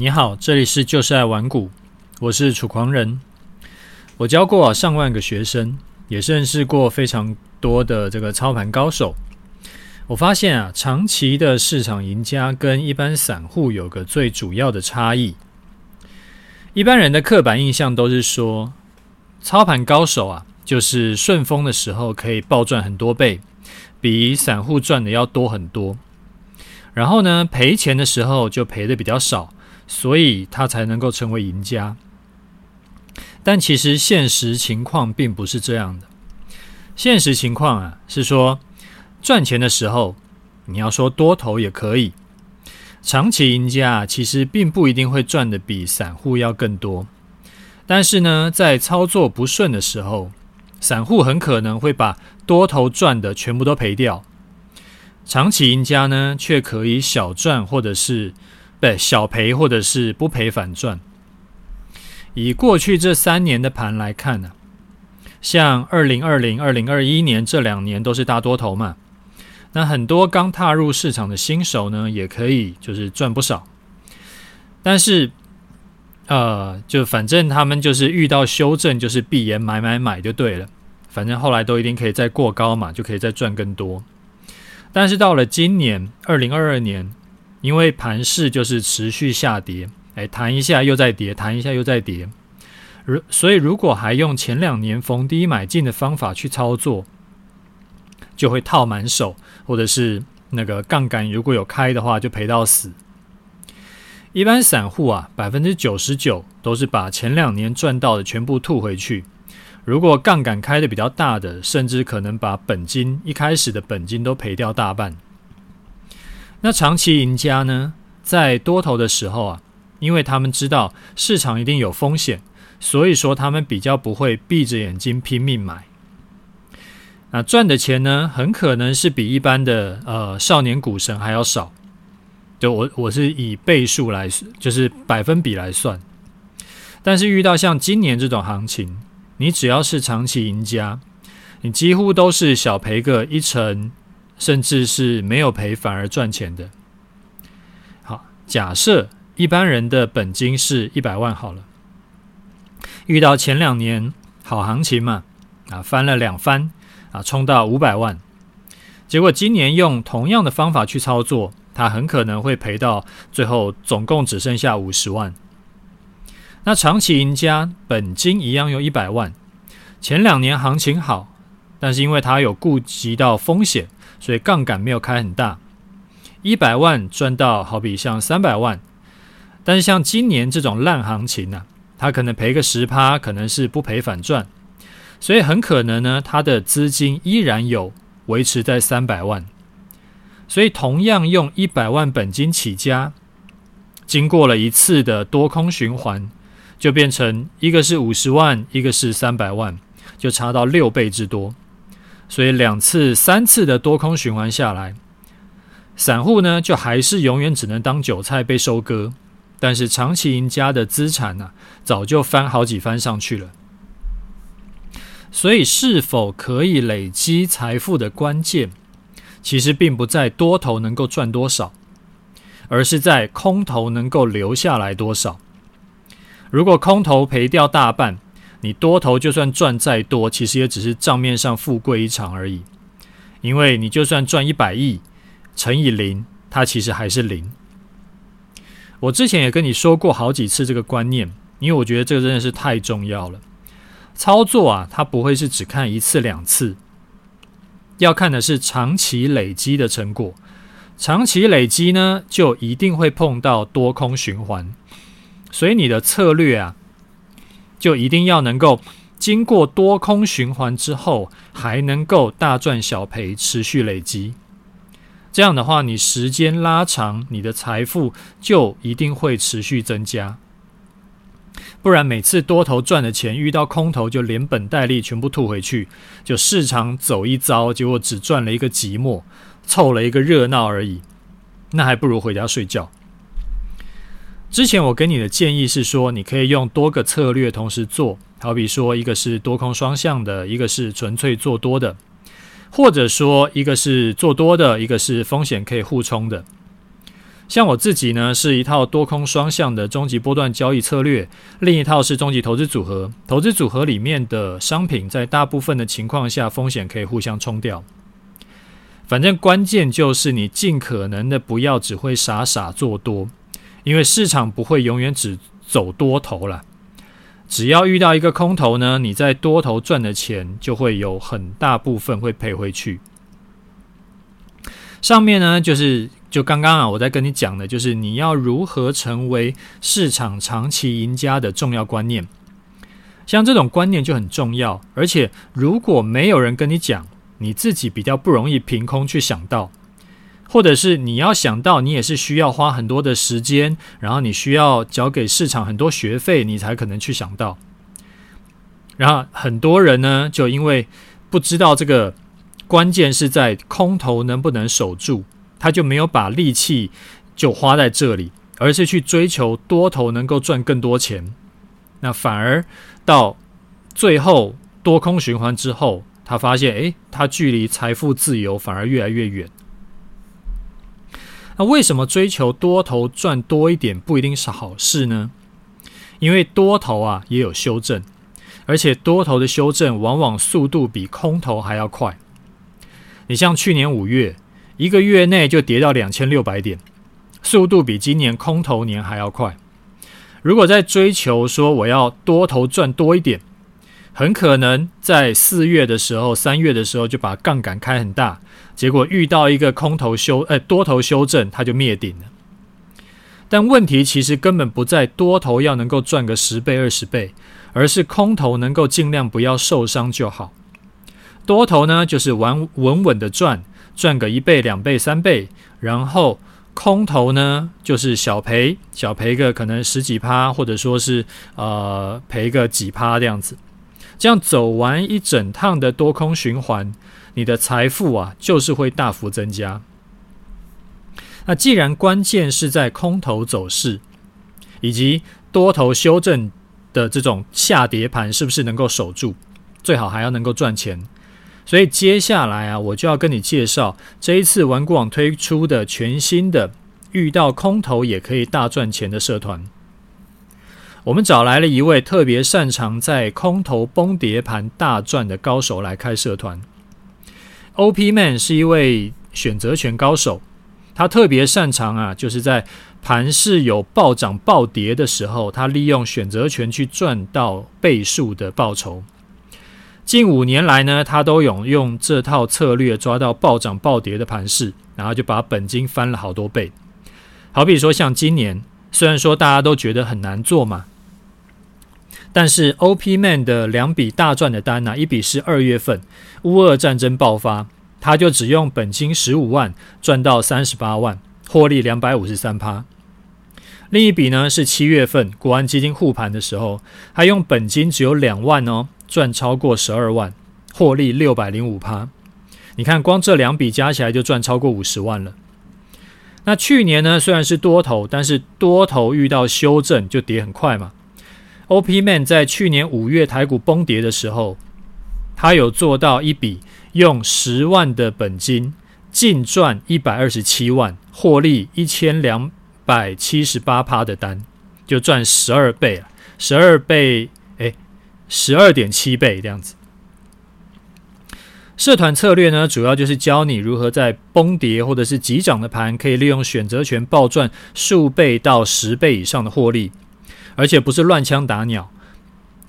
你好，这里是就是爱玩股，我是楚狂人。我教过上万个学生，也认识过非常多的这个操盘高手。我发现啊，长期的市场赢家跟一般散户有个最主要的差异。一般人的刻板印象都是说，操盘高手啊，就是顺风的时候可以暴赚很多倍，比散户赚的要多很多。然后呢，赔钱的时候就赔的比较少。所以他才能够成为赢家，但其实现实情况并不是这样的。现实情况啊，是说赚钱的时候，你要说多头也可以。长期赢家其实并不一定会赚的比散户要更多，但是呢，在操作不顺的时候，散户很可能会把多头赚的全部都赔掉，长期赢家呢，却可以小赚或者是。对，小赔或者是不赔反赚。以过去这三年的盘来看呢、像二零二零、二零二一年这两年都是大多头嘛，那很多刚踏入市场的新手呢，也可以就是赚不少。但是，呃，就反正他们就是遇到修正，就是闭眼买买买就对了。反正后来都一定可以再过高嘛，就可以再赚更多。但是到了今年二零二二年。因为盘势就是持续下跌，哎，弹一下又再跌，弹一下又再跌。如所以，如果还用前两年逢低买进的方法去操作，就会套满手，或者是那个杠杆如果有开的话，就赔到死。一般散户啊，百分之九十九都是把前两年赚到的全部吐回去。如果杠杆开的比较大的，甚至可能把本金一开始的本金都赔掉大半。那长期赢家呢，在多头的时候啊，因为他们知道市场一定有风险，所以说他们比较不会闭着眼睛拼命买。那赚的钱呢，很可能是比一般的呃少年股神还要少。就我我是以倍数来，就是百分比来算。但是遇到像今年这种行情，你只要是长期赢家，你几乎都是小赔个一成。甚至是没有赔反而赚钱的。好，假设一般人的本金是一百万好了，遇到前两年好行情嘛，啊翻了两番啊冲到五百万，结果今年用同样的方法去操作，他很可能会赔到最后总共只剩下五十万。那长期赢家本金一样有一百万，前两年行情好，但是因为他有顾及到风险。所以杠杆没有开很大，一百万赚到好比像三百万，但是像今年这种烂行情呢、啊，他可能赔个十趴，可能是不赔反赚，所以很可能呢，他的资金依然有维持在三百万，所以同样用一百万本金起家，经过了一次的多空循环，就变成一个是五十万，一个是三百万，就差到六倍之多。所以两次、三次的多空循环下来，散户呢就还是永远只能当韭菜被收割，但是长期赢家的资产呢、啊，早就翻好几番上去了。所以，是否可以累积财富的关键，其实并不在多头能够赚多少，而是在空头能够留下来多少。如果空头赔掉大半，你多头就算赚再多，其实也只是账面上富贵一场而已。因为你就算赚一百亿乘以零，它其实还是零。我之前也跟你说过好几次这个观念，因为我觉得这个真的是太重要了。操作啊，它不会是只看一次两次，要看的是长期累积的成果。长期累积呢，就一定会碰到多空循环，所以你的策略啊。就一定要能够经过多空循环之后，还能够大赚小赔，持续累积。这样的话，你时间拉长，你的财富就一定会持续增加。不然每次多头赚的钱，遇到空头就连本带利全部吐回去，就市场走一遭，结果只赚了一个寂寞，凑了一个热闹而已。那还不如回家睡觉。之前我给你的建议是说，你可以用多个策略同时做，好比说一个是多空双向的，一个是纯粹做多的，或者说一个是做多的，一个是风险可以互冲的。像我自己呢，是一套多空双向的终极波段交易策略，另一套是终极投资组合。投资组合里面的商品，在大部分的情况下，风险可以互相冲掉。反正关键就是你尽可能的不要只会傻傻做多，因为市场不会永远只走多头了。只要遇到一个空头呢，你在多头赚的钱就会有很大部分会赔回去。上面呢，就是就刚刚啊，我在跟你讲的，就是你要如何成为市场长期赢家的重要观念。像这种观念就很重要，而且如果没有人跟你讲，你自己比较不容易凭空去想到，或者是你要想到，你也是需要花很多的时间，然后你需要交给市场很多学费，你才可能去想到。然后很多人呢，就因为不知道这个关键是在空头能不能守住，他就没有把力气就花在这里，而是去追求多头能够赚更多钱。那反而到最后多空循环之后。他发现，诶，他距离财富自由反而越来越远。那为什么追求多头赚多一点不一定是好事呢？因为多头啊也有修正，而且多头的修正往往速度比空头还要快。你像去年五月，一个月内就跌到两千六百点，速度比今年空头年还要快。如果在追求说我要多头赚多一点，很可能在四月的时候、三月的时候就把杠杆开很大，结果遇到一个空头修，呃，多头修正，它就灭顶了。但问题其实根本不在多头要能够赚个十倍、二十倍，而是空头能够尽量不要受伤就好。多头呢，就是玩稳稳的赚，赚个一倍、两倍、三倍，然后空头呢，就是小赔，小赔个可能十几趴，或者说是呃赔个几趴这样子。这样走完一整趟的多空循环，你的财富啊，就是会大幅增加。那既然关键是在空头走势以及多头修正的这种下跌盘，是不是能够守住？最好还要能够赚钱。所以接下来啊，我就要跟你介绍这一次玩股网推出的全新的遇到空头也可以大赚钱的社团。我们找来了一位特别擅长在空头崩跌盘大赚的高手来开社团。OP Man 是一位选择权高手，他特别擅长啊，就是在盘势有暴涨暴跌的时候，他利用选择权去赚到倍数的报酬。近五年来呢，他都有用这套策略抓到暴涨暴跌的盘势，然后就把本金翻了好多倍。好比说像今年，虽然说大家都觉得很难做嘛。但是 OP Man 的两笔大赚的单呢、一笔是二月份乌俄战争爆发，他就只用本金十五万赚到三十八万，获利两百五十三趴。另一笔呢是七月份国安基金护盘的时候，他用本金只有两万哦，赚超过十二万，获利六百零五趴。你看光这两笔加起来就赚超过五十万了。那去年呢虽然是多头，但是多头遇到修正就跌很快嘛。OP Man 在去年五月台股崩跌的时候，他有做到一笔用十万的本金净赚一百二十七万，获利一千两百七十八趴的单，就赚十二倍了，十二倍，哎，十二点七倍这样子。社团策略呢，主要就是教你如何在崩跌或者是急涨的盘，可以利用选择权暴赚数倍到十倍以上的获利。而且不是乱枪打鸟，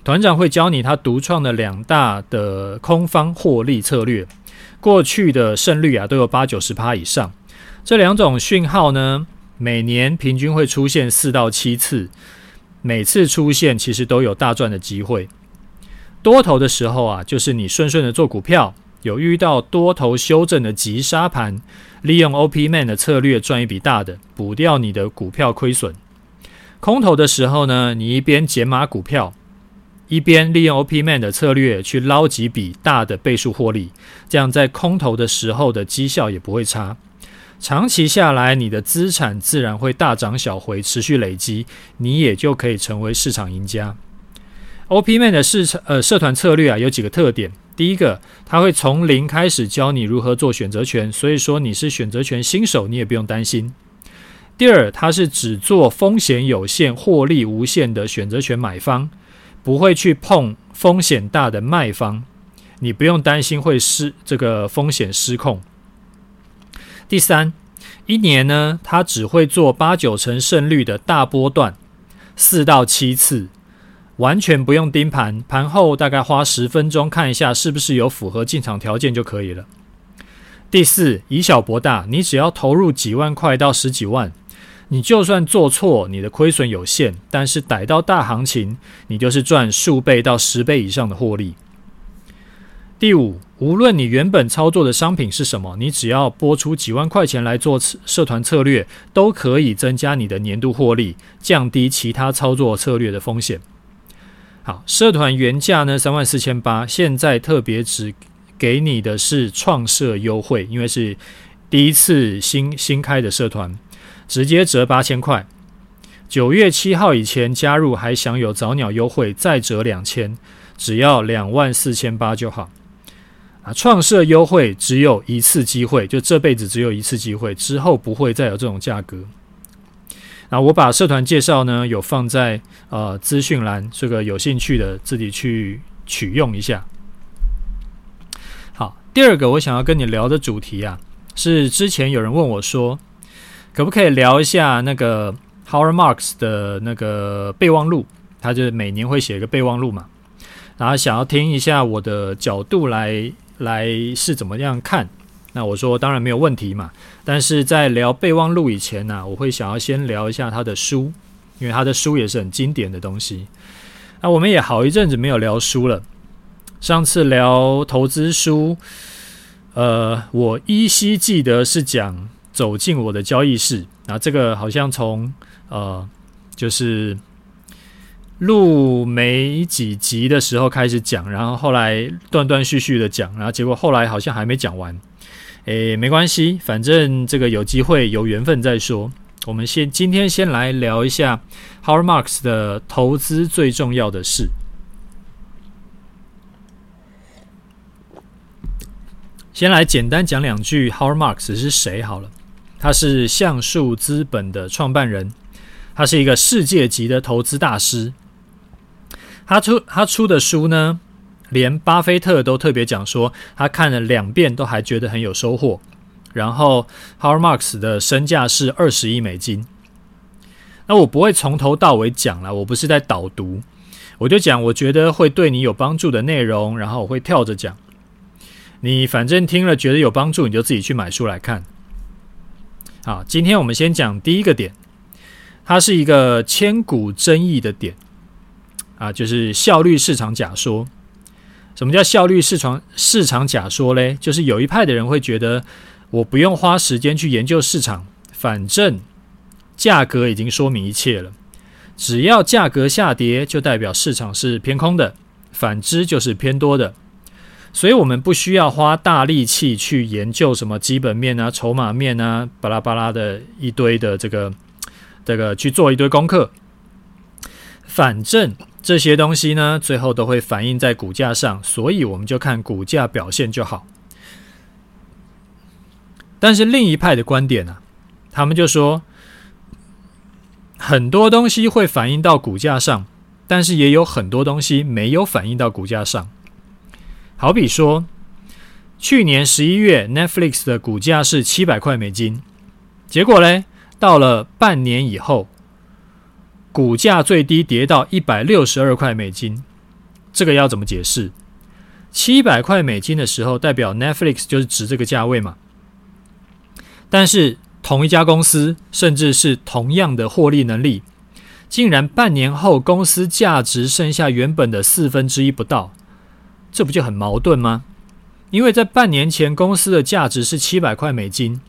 团长会教你他独创的两大的空方获利策略，过去的胜率啊都有八九十趴以上。这两种讯号呢，每年平均会出现四到七次，每次出现其实都有大赚的机会。多头的时候啊，就是你顺顺的做股票，有遇到多头修正的急杀盘，利用 OP Man 的策略赚一笔大的，补掉你的股票亏损。空头的时候呢，你一边减码股票，一边利用 OP Man 的策略去捞几笔大的倍数获利，这样在空头的时候的绩效也不会差。长期下来，你的资产自然会大涨小回，持续累积，你也就可以成为市场赢家。OP Man 的市场呃社团策略啊，有几个特点。第一个，他会从零开始教你如何做选择权，所以说你是选择权新手，你也不用担心。第二，他是只做风险有限、获利无限的选择权买方，不会去碰风险大的卖方，你不用担心会失这个风险失控。第三，一年呢，他只会做八九成胜率的大波段，四到七次，完全不用盯盘，盘后大概花十分钟看一下是不是有符合进场条件就可以了。第四，以小博大，你只要投入几万块到十几万，你就算做错，你的亏损有限，但是逮到大行情，你就是赚数倍到十倍以上的获利。第五，无论你原本操作的商品是什么，你只要拨出几万块钱来做社团策略，都可以增加你的年度获利，降低其他操作策略的风险。好，社团原价呢，三万四千八，现在特别只。给你的是创社优惠，因为是第一次新新开的社团，直接折八千块。九月七号以前加入还享有早鸟优惠，再折两千，只要两万四千八就好。啊，创社优惠只有一次机会，就这辈子只有一次机会，之后不会再有这种价格。那我把社团介绍呢有放在呃资讯栏，这个有兴趣的自己去取用一下。好第二个我想要跟你聊的主题啊，是之前有人问我说，可不可以聊一下那个 Howard Marks 的那个备忘录？他就是每年会写一个备忘录嘛，然后想要听一下我的角度来来是怎么样看。那我说当然没有问题嘛，但是在聊备忘录以前呢，我会想要先聊一下他的书，因为他的书也是很经典的东西。那我们也好一阵子没有聊书了。上次聊投资书，呃，我依稀记得是讲走进我的交易室，啊，这个好像从呃，就是录没几集的时候开始讲，然后后来断断续续的讲，然后结果后来好像还没讲完，诶，没关系，反正这个有机会有缘分再说。我们先今天先来聊一下 Howard Marks 的投资最重要的事。先来简单讲两句，Howard Marks 是谁好了。他是橡树资本的创办人，他是一个世界级的投资大师。他出他出的书呢，连巴菲特都特别讲说，他看了两遍都还觉得很有收获。然后 h a r m a r k s 的身价是二十亿美金。那我不会从头到尾讲了，我不是在导读，我就讲我觉得会对你有帮助的内容，然后我会跳着讲。你反正听了觉得有帮助，你就自己去买书来看。好，今天我们先讲第一个点，它是一个千古争议的点啊，就是效率市场假说。什么叫效率市场市场假说嘞？就是有一派的人会觉得，我不用花时间去研究市场，反正价格已经说明一切了。只要价格下跌，就代表市场是偏空的；反之就是偏多的。所以我们不需要花大力气去研究什么基本面啊、筹码面啊、巴拉巴拉的一堆的这个这个去做一堆功课。反正这些东西呢，最后都会反映在股价上，所以我们就看股价表现就好。但是另一派的观点呢、啊，他们就说很多东西会反映到股价上，但是也有很多东西没有反映到股价上。好比说，去年十一月，Netflix 的股价是七百块美金，结果嘞，到了半年以后，股价最低跌到一百六十二块美金，这个要怎么解释？七百块美金的时候，代表 Netflix 就是值这个价位嘛？但是同一家公司，甚至是同样的获利能力，竟然半年后公司价值剩下原本的四分之一不到。这不就很矛盾吗？因为在半年前，公司的价值是七百块美金。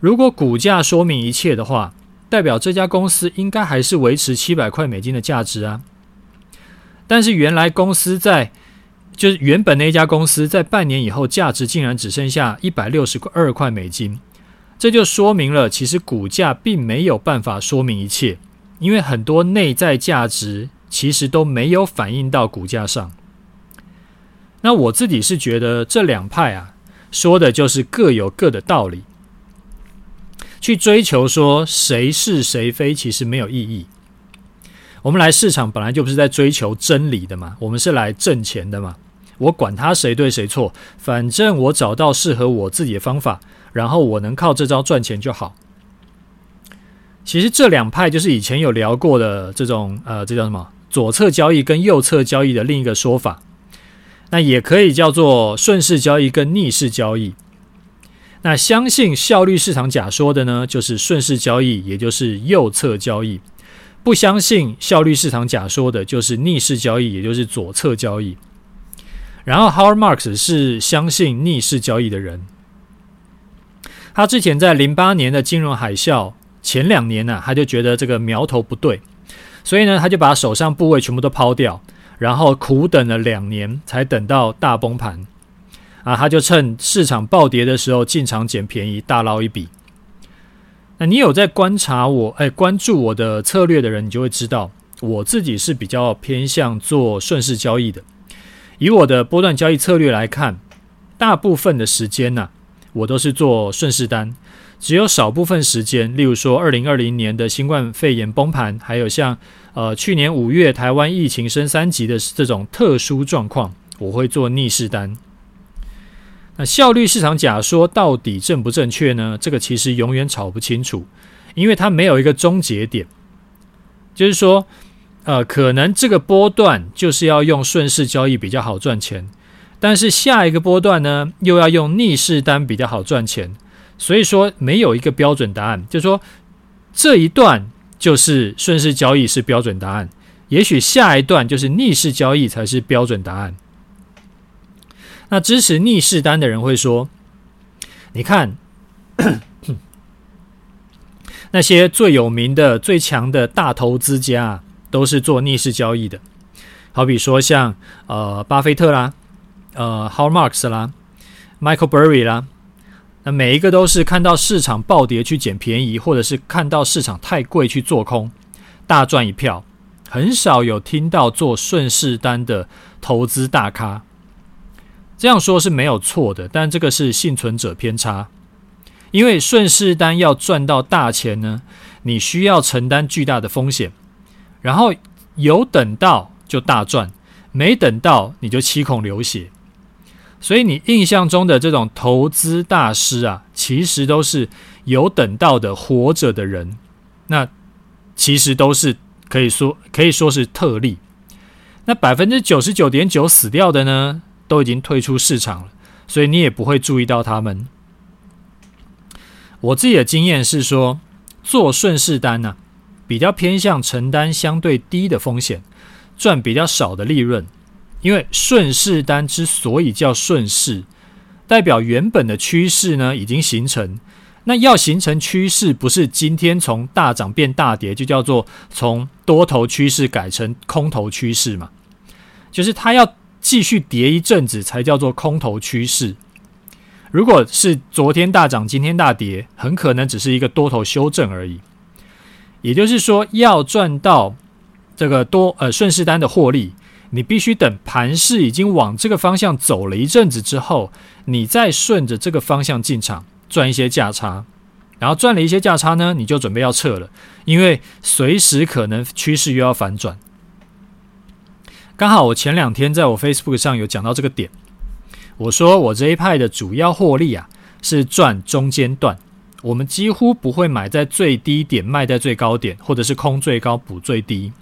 如果股价说明一切的话，代表这家公司应该还是维持七百块美金的价值啊。但是原来公司在，就是原本那家公司在半年以后，价值竟然只剩下一百六十二块美金。这就说明了，其实股价并没有办法说明一切，因为很多内在价值其实都没有反映到股价上。那我自己是觉得这两派啊，说的就是各有各的道理。去追求说谁是谁非，其实没有意义。我们来市场本来就不是在追求真理的嘛，我们是来挣钱的嘛。我管他谁对谁错，反正我找到适合我自己的方法，然后我能靠这招赚钱就好。其实这两派就是以前有聊过的这种呃，这叫什么？左侧交易跟右侧交易的另一个说法。那也可以叫做顺势交易跟逆势交易。那相信效率市场假说的呢，就是顺势交易，也就是右侧交易；不相信效率市场假说的，就是逆势交易，也就是左侧交易。然后 Howard Marks 是相信逆势交易的人。他之前在零八年的金融海啸前两年呢、他就觉得这个苗头不对，所以呢，他就把手上部位全部都抛掉，然后苦等了两年，才等到大崩盘。啊，他就趁市场暴跌的时候进场捡便宜，大捞一笔。那你有在观察我，哎，关注我的策略的人，你就会知道，我自己是比较偏向做顺势交易的。以我的波段交易策略来看，大部分的时间呢、我都是做顺势单，只有少部分时间，例如说二零二零年的新冠肺炎崩盘，还有像呃去年五月台湾疫情升三级的这种特殊状况，我会做逆势单。那效率市场假说到底正不正确呢？这个其实永远吵不清楚，因为它没有一个终结点。就是说，呃，可能这个波段就是要用顺势交易比较好赚钱，但是下一个波段呢，又要用逆势单比较好赚钱。所以说，没有一个标准答案。就说，这一段就是顺势交易是标准答案，也许下一段就是逆势交易才是标准答案。那支持逆势单的人会说：“你看，那些最有名的、最强的大投资家都是做逆势交易的。好比说像呃巴菲特啦、呃 Howard Marks 啦、Michael Burry 啦，那每一个都是看到市场暴跌去捡便宜，或者是看到市场太贵去做空，大赚一票。很少有听到做顺势单的投资大咖。”这样说是没有错的，但这个是幸存者偏差。因为顺势单要赚到大钱呢，你需要承担巨大的风险，然后有等到就大赚，没等到你就七孔流血。所以你印象中的这种投资大师啊，其实都是有等到的活着的人，那其实都是可以说可以说是特例。那百分之九十九点九死掉的呢？都已经退出市场了，所以你也不会注意到他们。我自己的经验是说，做顺势单呢、比较偏向承担相对低的风险，赚比较少的利润。因为顺势单之所以叫顺势，代表原本的趋势呢已经形成。那要形成趋势，不是今天从大涨变大跌，就叫做从多头趋势改成空头趋势嘛？就是它要。继续跌一阵子才叫做空头趋势。如果是昨天大涨，今天大跌，很可能只是一个多头修正而已。也就是说，要赚到这个多呃顺势单的获利，你必须等盘势已经往这个方向走了一阵子之后，你再顺着这个方向进场赚一些价差，然后赚了一些价差呢，你就准备要撤了，因为随时可能趋势又要反转。刚好我前两天在我 Facebook 上有讲到这个点，我说我这一派的主要获利啊是赚中间段，我们几乎不会买在最低点卖在最高点，或者是空最高补最低，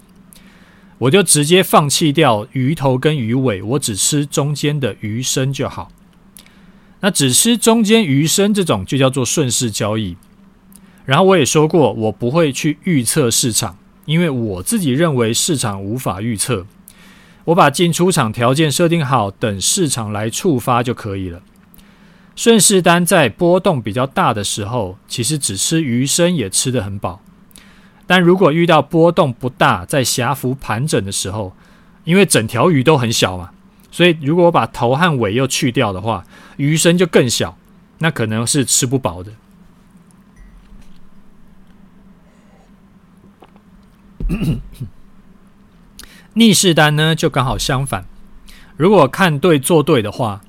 我就直接放弃掉鱼头跟鱼尾，我只吃中间的鱼身就好。那只吃中间鱼身这种就叫做顺势交易。然后我也说过，我不会去预测市场，因为我自己认为市场无法预测。我把进出场条件设定好，等市场来触发就可以了。顺势单在波动比较大的时候，其实只吃鱼身也吃得很饱。但如果遇到波动不大，在狭幅盘整的时候，因为整条鱼都很小嘛，所以如果把头和尾又去掉的话，鱼身就更小，那可能是吃不饱的。逆势单呢，就刚好相反。如果看对做对的话，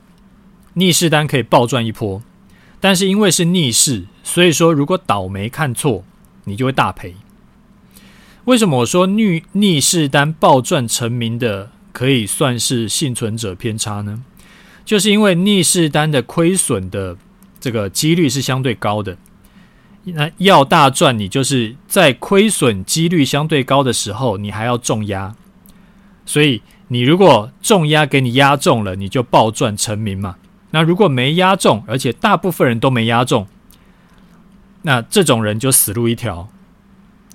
逆势单可以暴赚一波。但是因为是逆势，所以说如果倒霉看错，你就会大赔。为什么我说逆逆势单暴赚成名的可以算是幸存者偏差呢？就是因为逆势单的亏损的这个几率是相对高的。那要大赚，你就是在亏损几率相对高的时候，你还要重压。所以你如果重压给你压中了，你就暴赚成名嘛。那如果没压中，而且大部分人都没压中，那这种人就死路一条。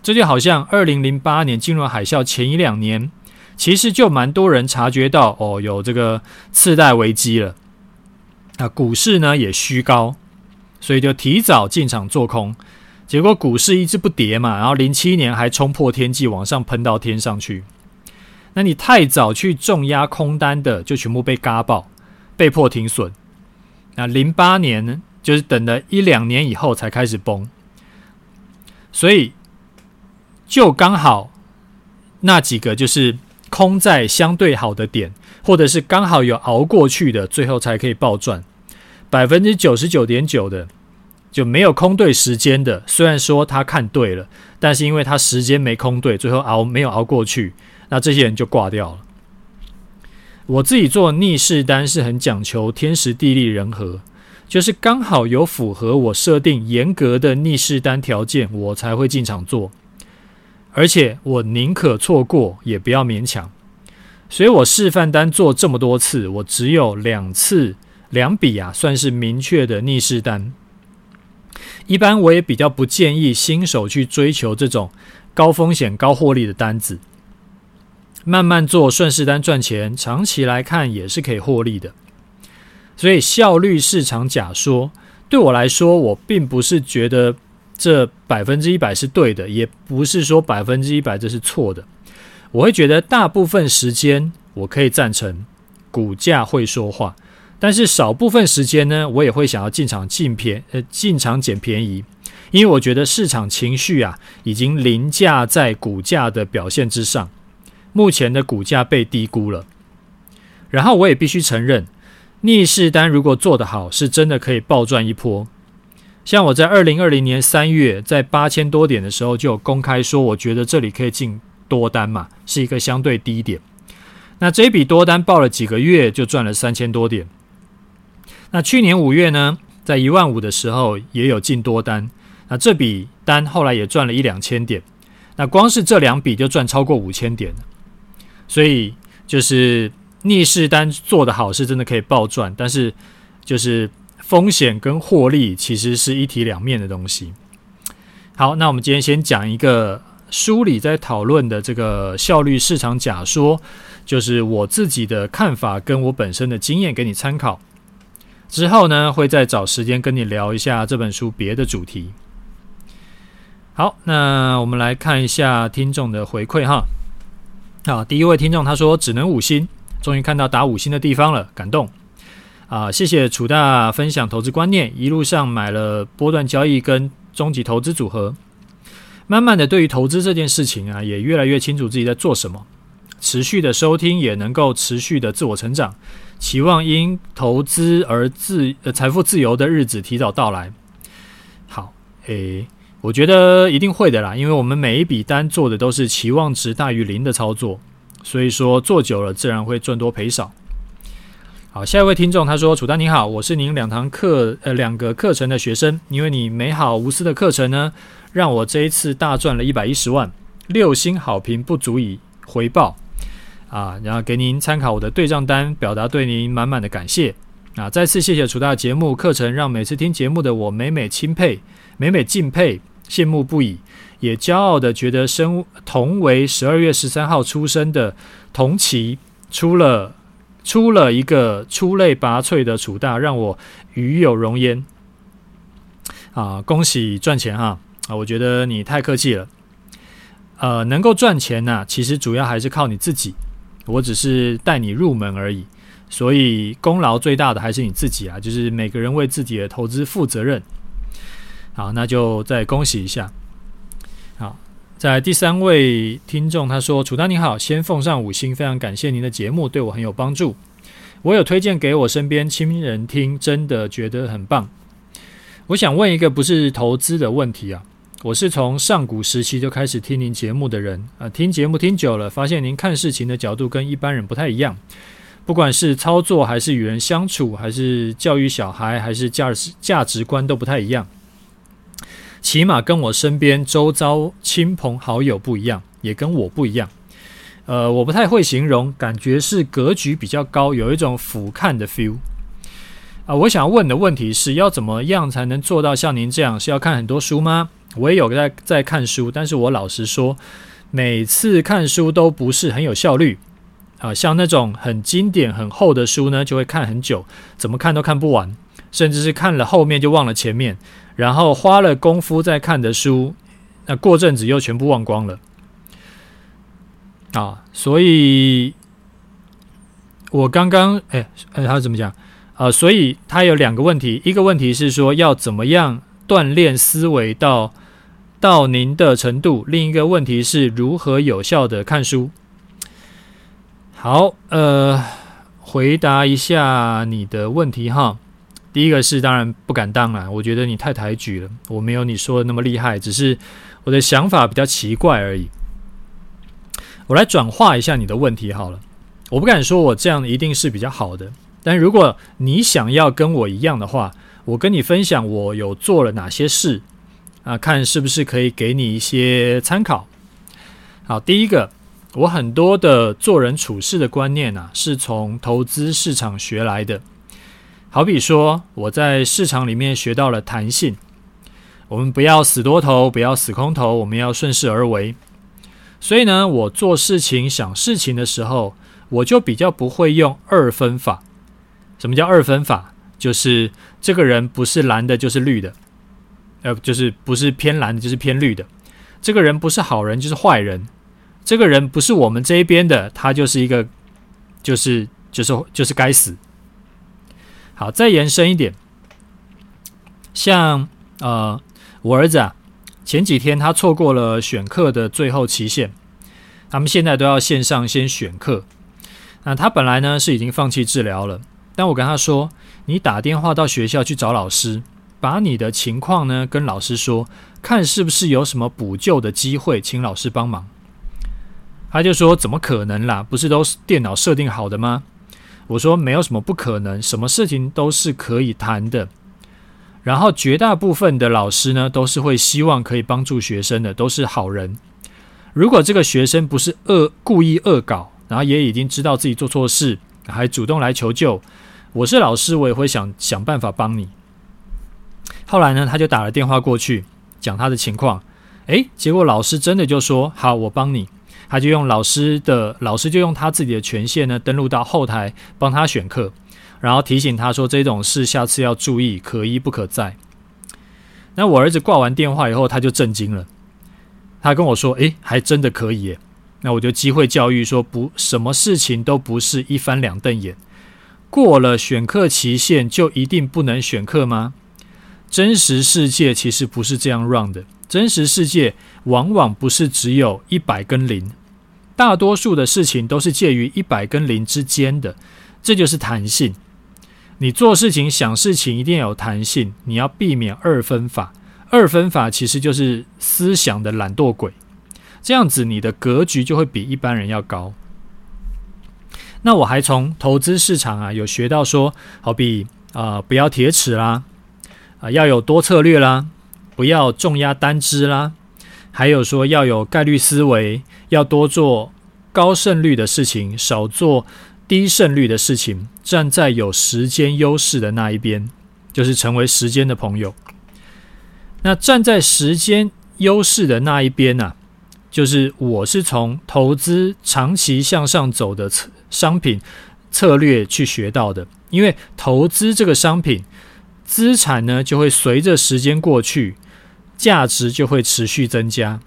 这就好像二零零八年金融海啸前一两年，其实就蛮多人察觉到哦，有这个次贷危机了。那股市呢也虚高，所以就提早进场做空，结果股市一直不跌嘛，然后零七年还冲破天际往上喷到天上去。那你太早去重压空单的，就全部被嘎爆，被迫停损。那零八年呢，就是等了一两年以后才开始崩，所以。就刚好那几个就是空在相对好的点，或者是刚好有熬过去的，最后才可以暴赚。百分之九十九点九的就没有空对时间的，虽然说他看对了，但是因为他时间没空对，最后熬没有熬过去，那这些人就挂掉了。我自己做逆势单是很讲求天时地利人和，就是刚好有符合我设定严格的逆势单条件，我才会进场做。而且我宁可错过，也不要勉强。所以我示范单做这么多次，我只有两次两笔啊，算是明确的逆势单。一般我也比较不建议新手去追求这种高风险高获利的单子。慢慢做顺势单赚钱，长期来看也是可以获利的。所以效率市场假说对我来说，我并不是觉得。这百分之一百是对的，也不是说百分之一百这是错的。我会觉得大部分时间我可以赞成股价会说话，但是少部分时间呢，我也会想要进场进便呃进场捡便宜，因为我觉得市场情绪啊已经凌驾在股价的表现之上，目前的股价被低估了。然后我也必须承认，逆势单如果做得好，是真的可以暴赚一波。像我在二零二零年三月在八千多点的时候就有公开说，我觉得这里可以进多单嘛，是一个相对低点。那这一笔多单报了几个月就赚了三千多点。那去年五月呢，在一万五的时候也有进多单，那这笔单后来也赚了一两千点。那光是这两笔就赚超过五千点。所以就是逆势单做得好是真的可以暴赚，但是就是。风险跟获利其实是一体两面的东西。好，那我们今天先讲一个书里在讨论的这个效率市场假说，就是我自己的看法跟我本身的经验给你参考。之后呢，会再找时间跟你聊一下这本书别的主题。好，那我们来看一下听众的回馈哈。好，第一位听众他说只能五星，终于看到打五星的地方了，感动。啊，谢谢楚大分享投资观念，一路上买了波段交易跟终极投资组合，慢慢的对于投资这件事情啊，也越来越清楚自己在做什么。持续的收听也能够持续的自我成长，期望因投资而自财富自由的日子提早到来。好，诶，我觉得一定会的啦，因为我们每一笔单做的都是期望值大于零的操作，所以说做久了自然会赚多赔少。好，下一位听众他说：“楚丹你好，我是您两堂课呃两个课程的学生，因为你美好无私的课程呢，让我这一次大赚了一百一十万，六星好评不足以回报啊，然后给您参考我的对账单，表达对您满满的感谢啊！再次谢谢楚大节目课程，让每次听节目的我每每钦佩，每每敬佩，羡慕不已，也骄傲的觉得生同为十二月十三号出生的同期出了。”出了一个出类拔萃的楚大，让我与有荣焉啊！恭喜赚钱哈啊！我觉得你太客气了。呃，能够赚钱呢、其实主要还是靠你自己。我只是带你入门而已，所以功劳最大的还是你自己啊！就是每个人为自己的投资负责任。好，那就再恭喜一下。好。在第三位听众，他说：“楚丹你好，先奉上五星，非常感谢您的节目，对我很有帮助。我有推荐给我身边亲人听，真的觉得很棒。我想问一个不是投资的问题啊。我是从上古时期就开始听您节目的人啊，听节目听久了，发现您看事情的角度跟一般人不太一样。不管是操作，还是与人相处，还是教育小孩，还是价值价值观都不太一样。起码跟我身边周遭亲朋好友不一样，也跟我不一样。呃，我不太会形容，感觉是格局比较高，有一种俯瞰的 feel。啊，我想问的问题是要怎么样才能做到像您这样？是要看很多书吗？我也有在在看书，但是我老实说，每次看书都不是很有效率啊。像那种很经典、很厚的书呢，就会看很久，怎么看都看不完，甚至是看了后面就忘了前面，然后花了功夫在看的书，那过阵子又全部忘光了啊。所以，我刚刚哎哎，他怎么讲啊？所以他有两个问题，一个问题是说要怎么样锻炼思维到。到您的程度。另一个问题是如何有效的看书？好，呃，回答一下你的问题哈。第一个是当然不敢当啊，我觉得你太抬举了，我没有你说的那么厉害，只是我的想法比较奇怪而已。我来转化一下你的问题好了。我不敢说我这样一定是比较好的，但如果你想要跟我一样的话，我跟你分享我有做了哪些事。啊，看是不是可以给你一些参考。好，第一个，我很多的做人处事的观念啊，是从投资市场学来的。好比说，我在市场里面学到了弹性，我们不要死多头，不要死空头，我们要顺势而为。所以呢，我做事情、想事情的时候，我就比较不会用二分法。什么叫二分法？就是这个人不是蓝的，就是绿的。呃，就是不是偏蓝的，就是偏绿的。这个人不是好人，就是坏人。这个人不是我们这一边的，他就是一个，就是就是就是该死。好，再延伸一点，像呃，我儿子啊，前几天他错过了选课的最后期限，他们现在都要线上先选课。那他本来呢是已经放弃治疗了，但我跟他说，你打电话到学校去找老师。把你的情况呢跟老师说，看是不是有什么补救的机会，请老师帮忙。他就说：“怎么可能啦？不是都是电脑设定好的吗？”我说：“没有什么不可能，什么事情都是可以谈的。”然后绝大部分的老师呢，都是会希望可以帮助学生的，都是好人。如果这个学生不是恶故意恶搞，然后也已经知道自己做错事，还主动来求救，我是老师，我也会想想办法帮你。后来呢，他就打了电话过去讲他的情况，诶，结果老师真的就说好，我帮你。他就用老师的老师就用他自己的权限呢，登录到后台帮他选课，然后提醒他说这种事下次要注意，可一不可再。那我儿子挂完电话以后，他就震惊了，他跟我说，诶，还真的可以耶。那我就机会教育说，不，什么事情都不是一翻两瞪眼，过了选课期限就一定不能选课吗？真实世界其实不是这样 run 的，真实世界往往不是只有一百跟零，大多数的事情都是介于一百跟零之间的，这就是弹性。你做事情、想事情一定要有弹性，你要避免二分法。二分法其实就是思想的懒惰鬼，这样子你的格局就会比一般人要高。那我还从投资市场啊有学到说，好比啊、不要铁齿啦。啊，要有多策略啦，不要重压单支啦，还有说要有概率思维，要多做高胜率的事情，少做低胜率的事情，站在有时间优势的那一边，就是成为时间的朋友。那站在时间优势的那一边呢、就是我是从投资长期向上走的策商品策略去学到的，因为投资这个商品。资产呢，就会随着时间过去，价值就会持续增加。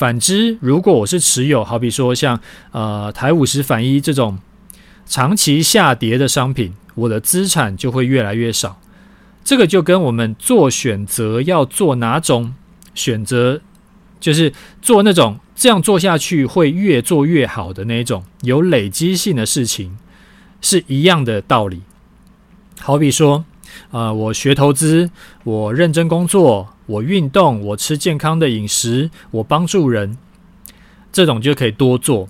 反之，如果我是持有，好比说像呃台五十反一这种长期下跌的商品，我的资产就会越来越少。这个就跟我们做选择要做哪种选择，就是做那种这样做下去会越做越好的那种有累积性的事情，是一样的道理。好比说。呃，我学投资，我认真工作，我运动，我吃健康的饮食，我帮助人，这种就可以多做，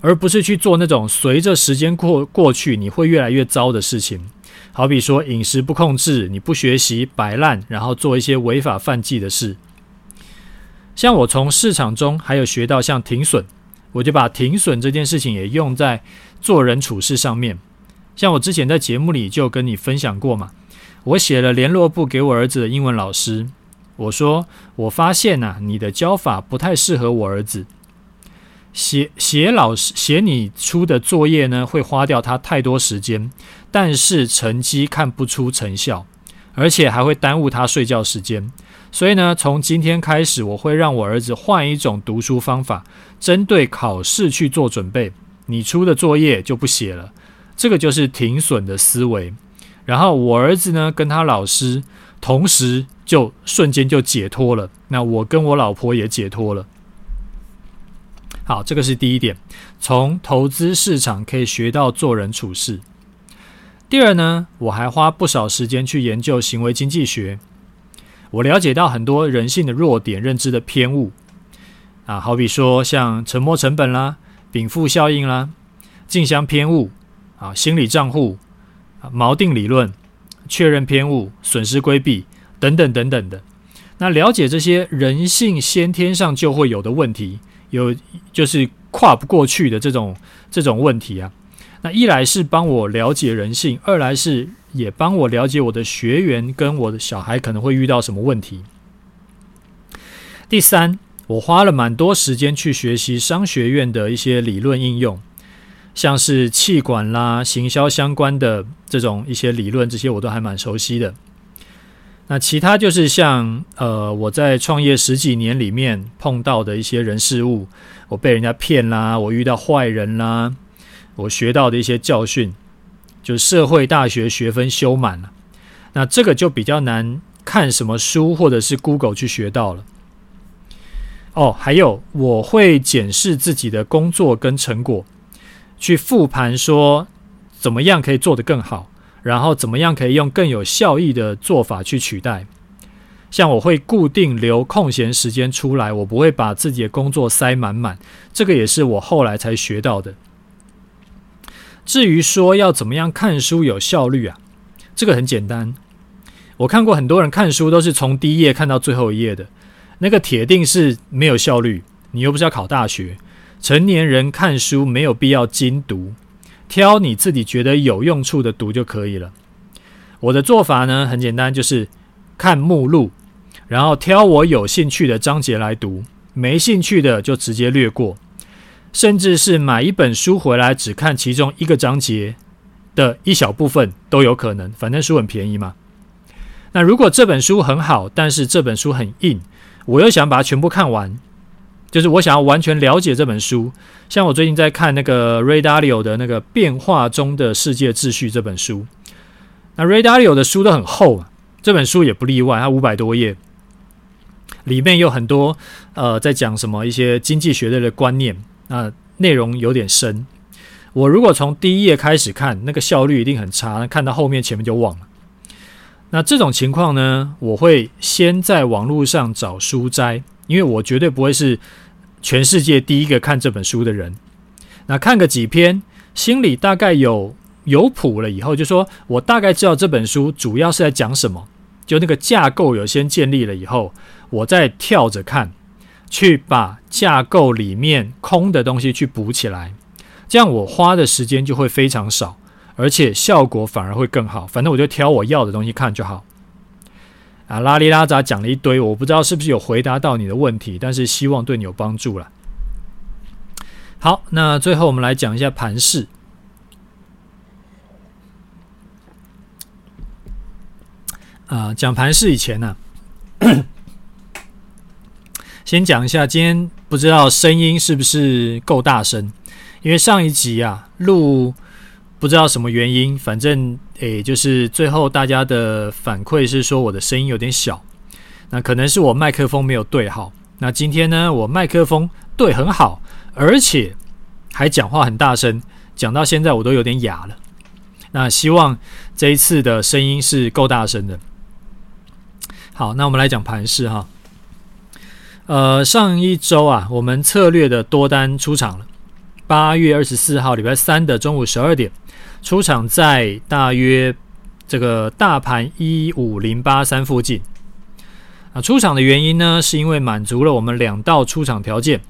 而不是去做那种随着时间过过去你会越来越糟的事情。好比说饮食不控制，你不学习摆烂，然后做一些违法犯纪的事。像我从市场中还有学到像停损，我就把停损这件事情也用在做人处事上面。像我之前在节目里就跟你分享过嘛，我写了联络簿给我儿子的英文老师，我说我发现呐，你的教法不太适合我儿子。写写老师写你出的作业呢，会花掉他太多时间，但是成绩看不出成效，而且还会耽误他睡觉时间。所以呢，从今天开始，我会让我儿子换一种读书方法，针对考试去做准备。你出的作业就不写了，这个就是停损的思维。然后我儿子呢，跟他老师同时就瞬间就解脱了。那我跟我老婆也解脱了。好，这个是第一点，从投资市场可以学到做人处事。第二呢，我还花不少时间去研究行为经济学。我了解到很多人性的弱点、认知的偏误啊，好比说像沉没成本啦、禀赋效应啦、竞相偏误啊、心理账户、啊、锚定理论、确认偏误、损失规避等等等等的。那了解这些人性先天上就会有的问题，有就是跨不过去的这种这种问题啊。那一来是帮我了解人性，二来是。也帮我了解我的学员跟我的小孩可能会遇到什么问题。第三，我花了蛮多时间去学习商学院的一些理论应用，像是气管啦、行销相关的这种一些理论，这些我都还蛮熟悉的。那其他就是像呃，我在创业十几年里面碰到的一些人事物，我被人家骗啦，我遇到坏人啦，我学到的一些教训。就社会大学学分修满了，那这个就比较难看什么书或者是 Google 去学到了。哦，还有我会检视自己的工作跟成果，去复盘说怎么样可以做得更好，然后怎么样可以用更有效益的做法去取代。像我会固定留空闲时间出来，我不会把自己的工作塞满满，这个也是我后来才学到的。至于说要怎么样看书有效率啊，这个很简单。我看过很多人看书都是从第一页看到最后一页的，那个铁定是没有效率。你又不是要考大学，成年人看书没有必要精读，挑你自己觉得有用处的读就可以了。我的做法呢，很简单，就是看目录，然后挑我有兴趣的章节来读，没兴趣的就直接略过。甚至是买一本书回来只看其中一个章节的一小部分都有可能，反正书很便宜嘛。那如果这本书很好，但是这本书很硬，我又想把它全部看完，就是我想要完全了解这本书。像我最近在看那个 Ray Dalio 的那个《变化中的世界秩序》这本书，那 Ray Dalio 的书都很厚啊，这本书也不例外，它五百多页，里面有很多呃在讲什么一些经济学类的观念。那内容有点深，我如果从第一页开始看，那个效率一定很差，看到后面前面就忘了。那这种情况呢，我会先在网络上找书摘，因为我绝对不会是全世界第一个看这本书的人。那看个几篇，心里大概有有谱了以后，就说我大概知道这本书主要是在讲什么，就那个架构有先建立了以后，我再跳着看。去把架构里面空的东西去补起来，这样我花的时间就会非常少，而且效果反而会更好。反正我就挑我要的东西看就好。啊，拉里拉扎讲了一堆，我不知道是不是有回答到你的问题，但是希望对你有帮助了。好，那最后我们来讲一下盘势。啊，讲盘势以前呢、啊。先讲一下，今天不知道声音是不是够大声，因为上一集啊录不知道什么原因，反正诶就是最后大家的反馈是说我的声音有点小，那可能是我麦克风没有对好。那今天呢，我麦克风对很好，而且还讲话很大声，讲到现在我都有点哑了。那希望这一次的声音是够大声的。好，那我们来讲盘势哈。呃，上一周啊，我们策略的多单出场了。八月二十四号，礼拜三的中午十二点，出场在大约这个大盘一五零八三附近。啊，出场的原因呢，是因为满足了我们两道出场条件。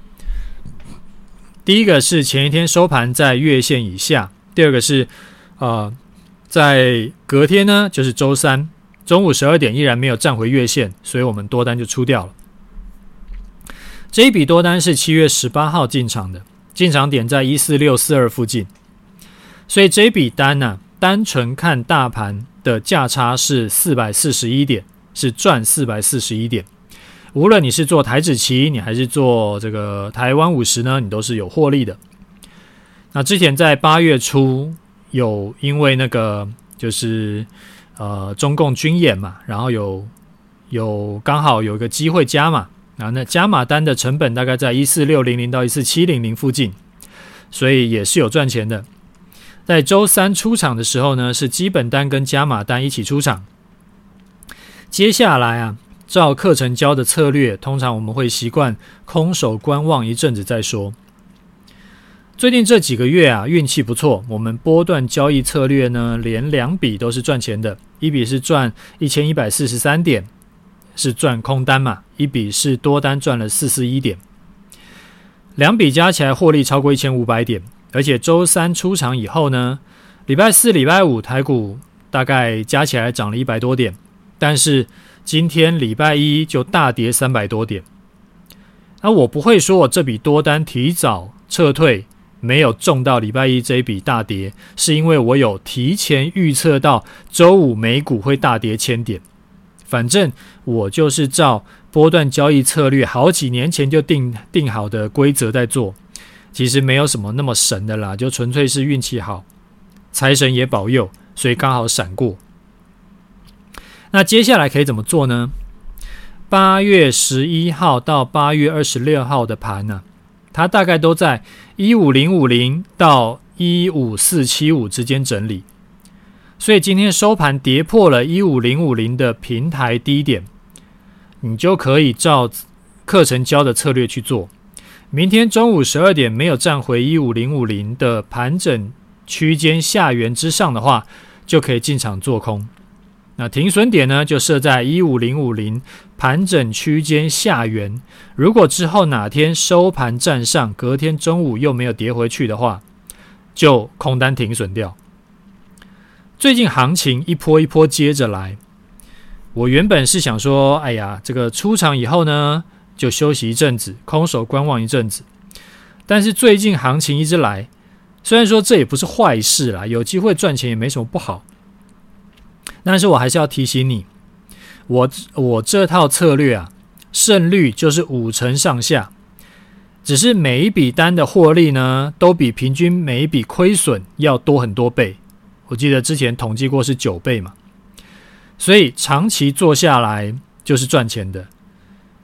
第一个是前一天收盘在月线以下，第二个是呃，在隔天呢，就是周三中午十二点依然没有站回月线，所以我们多单就出掉了。这一笔多单是七月十八号进场的，进场点在一四六四二附近，所以这笔单呢、单纯看大盘的价差是四百四十一点，是赚四百四十一点。无论你是做台指期，你还是做这个台湾五十呢，你都是有获利的。那之前在八月初有因为那个就是呃中共军演嘛，然后有有刚好有一个机会加码。啊，那加码单的成本大概在一四六零零到一四七零零附近，所以也是有赚钱的。在周三出场的时候呢，是基本单跟加码单一起出场。接下来啊，照课程教的策略，通常我们会习惯空手观望一阵子再说。最近这几个月啊，运气不错，我们波段交易策略呢，连两笔都是赚钱的，一笔是赚一千一百四十三点。是赚空单嘛？一笔是多单赚了四四一点，两笔加起来获利超过一千五百点。而且周三出场以后呢，礼拜四、礼拜五台股大概加起来涨了一百多点，但是今天礼拜一就大跌三百多点。那我不会说我这笔多单提早撤退，没有中到礼拜一这一笔大跌，是因为我有提前预测到周五美股会大跌千点。反正我就是照波段交易策略，好几年前就定定好的规则在做，其实没有什么那么神的啦，就纯粹是运气好，财神也保佑，所以刚好闪过。那接下来可以怎么做呢？八月十一号到八月二十六号的盘呢、它大概都在一五零五零到一五四七五之间整理。所以今天收盘跌破了一五零五零的平台低点，你就可以照课程教的策略去做。明天中午十二点没有站回一五零五零的盘整区间下缘之上的话，就可以进场做空。那停损点呢，就设在一五零五零盘整区间下缘。如果之后哪天收盘站上，隔天中午又没有跌回去的话，就空单停损掉。最近行情一波一波接着来，我原本是想说，哎呀，这个出场以后呢，就休息一阵子，空手观望一阵子。但是最近行情一直来，虽然说这也不是坏事啦，有机会赚钱也没什么不好。但是我还是要提醒你，我我这套策略啊，胜率就是五成上下，只是每一笔单的获利呢，都比平均每一笔亏损要多很多倍。我记得之前统计过是九倍嘛，所以长期做下来就是赚钱的。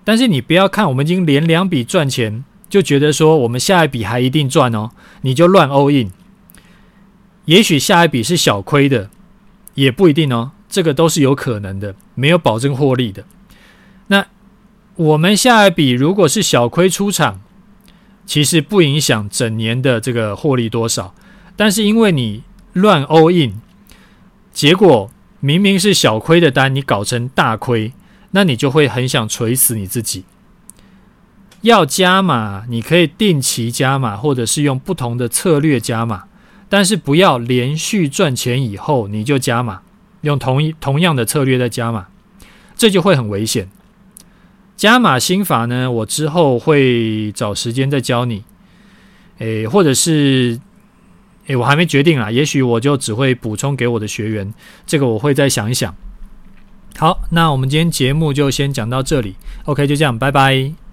但是你不要看我们已经连两笔赚钱，就觉得说我们下一笔还一定赚哦，你就乱 all in。也许下一笔是小亏的，也不一定哦，这个都是有可能的，没有保证获利的。那我们下一笔如果是小亏出场，其实不影响整年的这个获利多少，但是因为你。乱 all in，结果明明是小亏的单，你搞成大亏，那你就会很想锤死你自己。要加码，你可以定期加码，或者是用不同的策略加码，但是不要连续赚钱以后你就加码，用同一同样的策略再加码，这就会很危险。加码心法呢，我之后会找时间再教你，诶，或者是。诶，我还没决定啊，也许我就只会补充给我的学员，这个我会再想一想。好，那我们今天节目就先讲到这里，OK，就这样，拜拜。